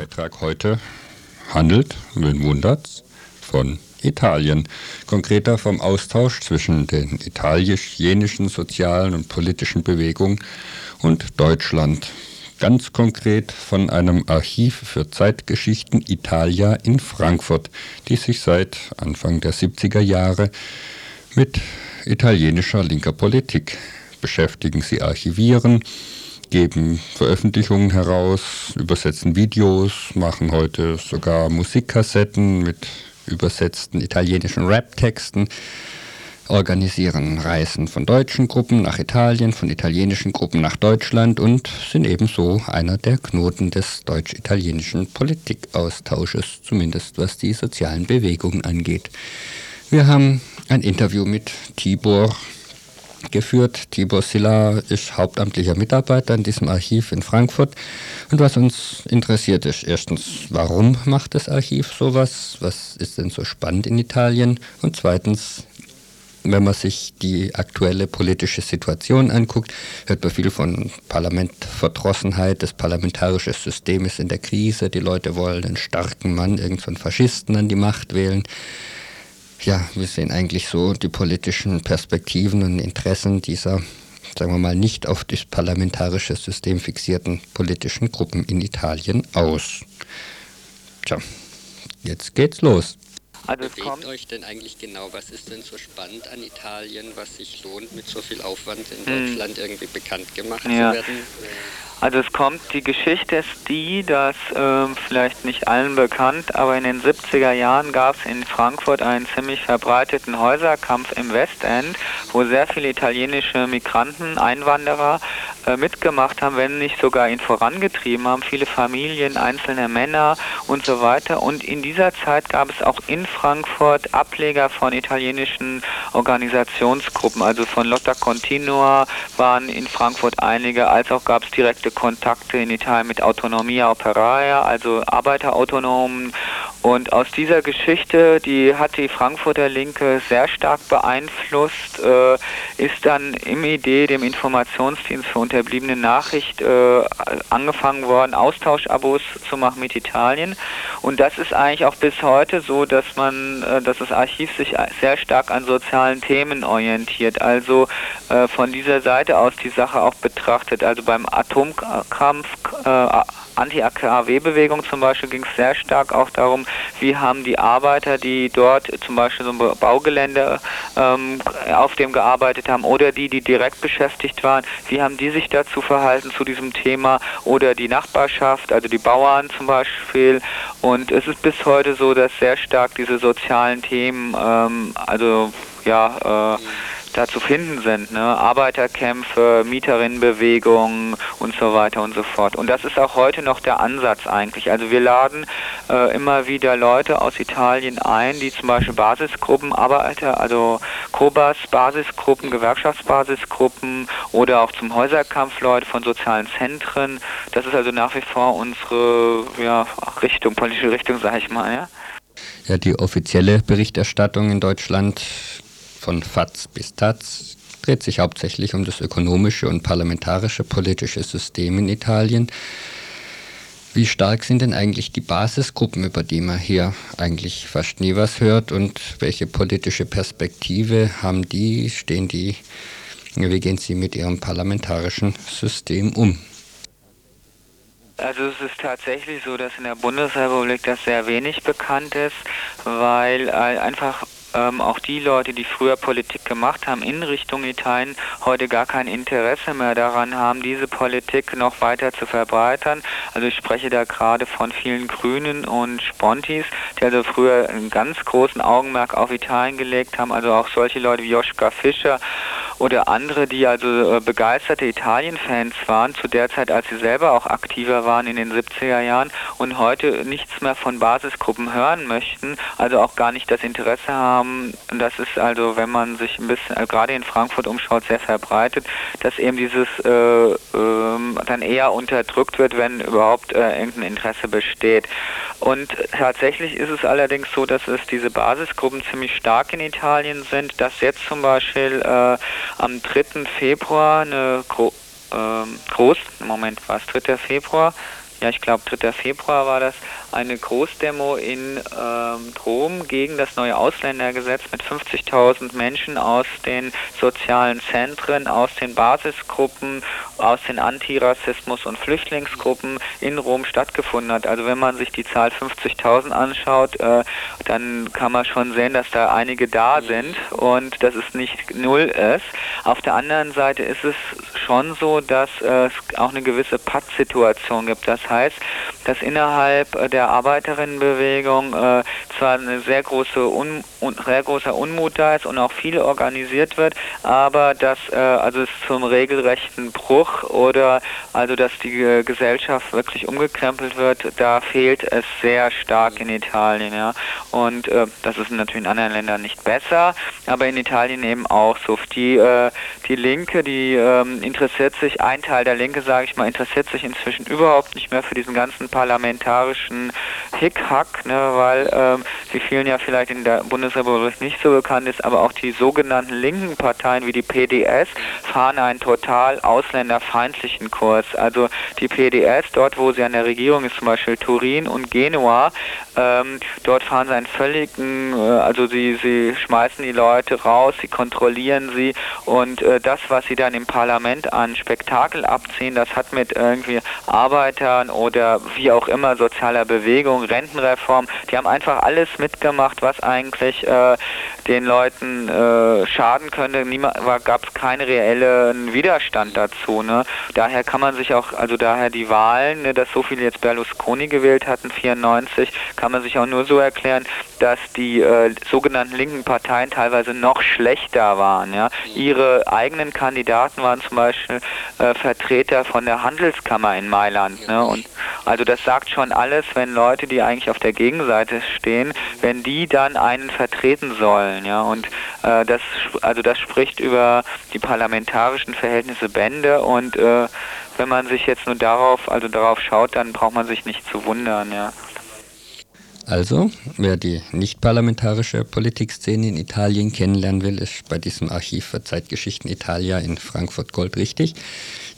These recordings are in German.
Beitrag heute handelt, wen wundert's, von Italien, konkreter vom Austausch zwischen den italienisch-jenischen sozialen und politischen Bewegungen und Deutschland. Ganz konkret von einem Archiv für Zeitgeschichten Italia in Frankfurt, die sich seit Anfang der 70er Jahre mit italienischer linker Politik beschäftigen. Sie archivieren, geben Veröffentlichungen heraus, übersetzen Videos, machen heute sogar Musikkassetten mit übersetzten italienischen Rap-Texten, organisieren Reisen von deutschen Gruppen nach Italien, von italienischen Gruppen nach Deutschland und sind ebenso einer der Knoten des deutsch-italienischen Politikaustausches, zumindest was die sozialen Bewegungen angeht. Wir haben ein Interview mit Tibor geführt. Tibor Silla ist hauptamtlicher Mitarbeiter in diesem Archiv in Frankfurt. Und was uns interessiert ist, erstens, warum macht das Archiv sowas? Was ist denn so spannend in Italien? Und zweitens, wenn man sich die aktuelle politische Situation anguckt, hört man viel von Parlamentverdrossenheit. Das parlamentarische System ist in der Krise. Die Leute wollen einen starken Mann, irgendeinen Faschisten an die Macht wählen ja, wir sehen eigentlich so die politischen Perspektiven und Interessen dieser, sagen wir mal, nicht auf das parlamentarische System fixierten politischen Gruppen in Italien aus. Tja, jetzt geht's los. Also kommt euch denn eigentlich genau? Was ist denn so spannend an Italien, was sich lohnt, mit so viel Aufwand in hm. Deutschland irgendwie bekannt gemacht ja. zu werden? Also es kommt, die Geschichte ist die, dass äh, vielleicht nicht allen bekannt, aber in den 70er Jahren gab es in Frankfurt einen ziemlich verbreiteten Häuserkampf im Westend, wo sehr viele italienische Migranten, Einwanderer mitgemacht haben, wenn nicht sogar ihn vorangetrieben haben, viele Familien, einzelne Männer und so weiter. Und in dieser Zeit gab es auch in Frankfurt Ableger von italienischen Organisationsgruppen, also von Lotta Continua waren in Frankfurt einige, als auch gab es direkte Kontakte in Italien mit Autonomia Operaia, also Arbeiterautonomen und aus dieser Geschichte, die hat die Frankfurter Linke sehr stark beeinflusst, äh, ist dann im Idee, dem Informationsdienst für unterbliebene Nachricht, äh, angefangen worden, Austauschabos zu machen mit Italien. Und das ist eigentlich auch bis heute so, dass man, äh, dass das Archiv sich sehr stark an sozialen Themen orientiert. Also äh, von dieser Seite aus die Sache auch betrachtet. Also beim Atomkampf äh, Anti-AKW-Bewegung zum Beispiel ging es sehr stark auch darum, wie haben die Arbeiter, die dort zum Beispiel so ein Baugelände ähm, auf dem gearbeitet haben oder die, die direkt beschäftigt waren, wie haben die sich dazu verhalten zu diesem Thema oder die Nachbarschaft, also die Bauern zum Beispiel. Und es ist bis heute so, dass sehr stark diese sozialen Themen, ähm, also ja, äh, da zu finden sind. Ne? Arbeiterkämpfe, Mieterinnenbewegungen und so weiter und so fort. Und das ist auch heute noch der Ansatz eigentlich. Also wir laden äh, immer wieder Leute aus Italien ein, die zum Beispiel Basisgruppen, Arbeiter, also Kobas, Basisgruppen, Gewerkschaftsbasisgruppen oder auch zum Häuserkampf Leute von sozialen Zentren. Das ist also nach wie vor unsere ja, Richtung, politische Richtung, sage ich mal. Ja? Ja, die offizielle Berichterstattung in Deutschland von FATS bis TATS dreht sich hauptsächlich um das ökonomische und parlamentarische politische System in Italien. Wie stark sind denn eigentlich die Basisgruppen, über die man hier eigentlich fast nie was hört und welche politische Perspektive haben die, stehen die, wie gehen sie mit ihrem parlamentarischen System um? Also es ist tatsächlich so, dass in der Bundesrepublik das sehr wenig bekannt ist, weil einfach ähm, auch die Leute, die früher Politik gemacht haben in Richtung Italien, heute gar kein Interesse mehr daran haben, diese Politik noch weiter zu verbreitern. Also ich spreche da gerade von vielen Grünen und Spontis, die also früher einen ganz großen Augenmerk auf Italien gelegt haben, also auch solche Leute wie Joschka Fischer oder andere, die also äh, begeisterte Italien-Fans waren, zu der Zeit, als sie selber auch aktiver waren in den 70er Jahren und heute nichts mehr von Basisgruppen hören möchten, also auch gar nicht das Interesse haben. Das ist also, wenn man sich ein bisschen, äh, gerade in Frankfurt umschaut, sehr verbreitet, dass eben dieses äh, äh, dann eher unterdrückt wird, wenn überhaupt äh, irgendein Interesse besteht. Und tatsächlich ist es allerdings so, dass es diese Basisgruppen ziemlich stark in Italien sind, dass jetzt zum Beispiel äh, am 3. Februar eine Gro ähm, Groß, Moment, was, 3. Februar? ja, ich glaube 3. Februar war das, eine Großdemo in ähm, Rom gegen das neue Ausländergesetz mit 50.000 Menschen aus den sozialen Zentren, aus den Basisgruppen, aus den Antirassismus- und Flüchtlingsgruppen in Rom stattgefunden hat. Also wenn man sich die Zahl 50.000 anschaut, äh, dann kann man schon sehen, dass da einige da sind und dass es nicht null ist. Auf der anderen Seite ist es schon so, dass äh, es auch eine gewisse Pattsituation gibt. Das heißt, dass innerhalb der Arbeiterinnenbewegung äh, zwar eine sehr große Un sehr großer Unmut da ist und auch viel organisiert wird, aber dass äh, also es zum regelrechten Bruch oder also dass die äh, Gesellschaft wirklich umgekrempelt wird, da fehlt es sehr stark in Italien, ja. Und äh, das ist natürlich in anderen Ländern nicht besser, aber in Italien eben auch so. Die äh, die Linke, die ähm, interessiert sich, ein Teil der Linke, sage ich mal, interessiert sich inzwischen überhaupt nicht mehr für diesen ganzen parlamentarischen Hickhack, ne, weil ähm, wie vielen ja vielleicht in der Bundesrepublik nicht so bekannt ist, aber auch die sogenannten linken Parteien wie die PDS fahren einen total ausländerfeindlichen Kurs. Also die PDS, dort wo sie an der Regierung ist, zum Beispiel Turin und Genua, ähm, dort fahren sie einen völligen, äh, also sie, sie schmeißen die Leute raus, sie kontrollieren sie und äh, das, was sie dann im Parlament an Spektakel abziehen, das hat mit irgendwie Arbeitern oder wie auch immer sozialer Bewegung, Rentenreform, die haben einfach alles mitgemacht, was eigentlich äh, den Leuten äh, schaden könnte. Gab es keinen reellen Widerstand dazu. Ne? Daher kann man sich auch, also daher die Wahlen, ne, dass so viele jetzt Berlusconi gewählt hatten, 94, kann man sich auch nur so erklären, dass die äh, sogenannten linken Parteien teilweise noch schlechter waren. Ja? Ihre eigenen Kandidaten waren zum Beispiel äh, Vertreter von der Handelskammer in Mailand. Ne? Und also das sagt schon alles, wenn Leute, die eigentlich auf der Gegenseite stehen, wenn die dann einen vertreten sollen. Ja? Und äh, das, also das spricht über die parlamentarischen Verhältnisse Bände und äh, wenn man sich jetzt nur darauf, also darauf schaut, dann braucht man sich nicht zu wundern, ja. Also, wer die nicht-parlamentarische Politikszene in Italien kennenlernen will, ist bei diesem Archiv für Zeitgeschichten Italia in Frankfurt Gold richtig.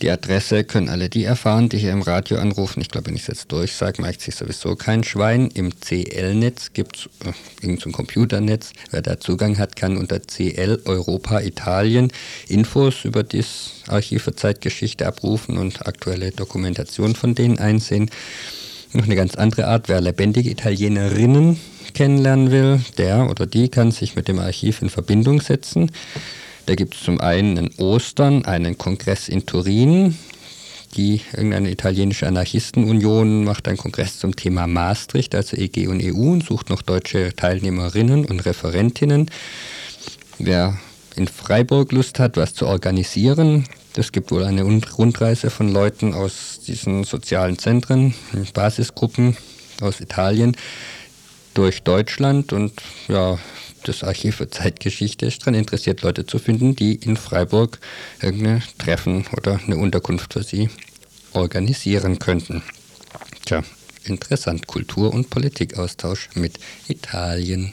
Die Adresse können alle die erfahren, die hier im Radio anrufen. Ich glaube, wenn ich es jetzt durchsage, merkt sich sowieso kein Schwein. Im CL-Netz gibt es äh, irgendein Computernetz. Wer da Zugang hat, kann unter CL Europa Italien Infos über das Archiv für Zeitgeschichte abrufen und aktuelle Dokumentation von denen einsehen. Noch eine ganz andere Art, wer lebendige Italienerinnen kennenlernen will, der oder die kann sich mit dem Archiv in Verbindung setzen. Da gibt es zum einen in Ostern einen Kongress in Turin. Die irgendeine italienische Anarchistenunion macht einen Kongress zum Thema Maastricht, also EG und EU, und sucht noch deutsche Teilnehmerinnen und Referentinnen. Wer in Freiburg Lust hat, was zu organisieren, es gibt wohl eine Rundreise von Leuten aus diesen sozialen Zentren, Basisgruppen aus Italien durch Deutschland und ja, das Archiv für Zeitgeschichte ist daran interessiert, Leute zu finden, die in Freiburg irgendein Treffen oder eine Unterkunft für sie organisieren könnten. Tja, interessant. Kultur- und Politikaustausch mit Italien.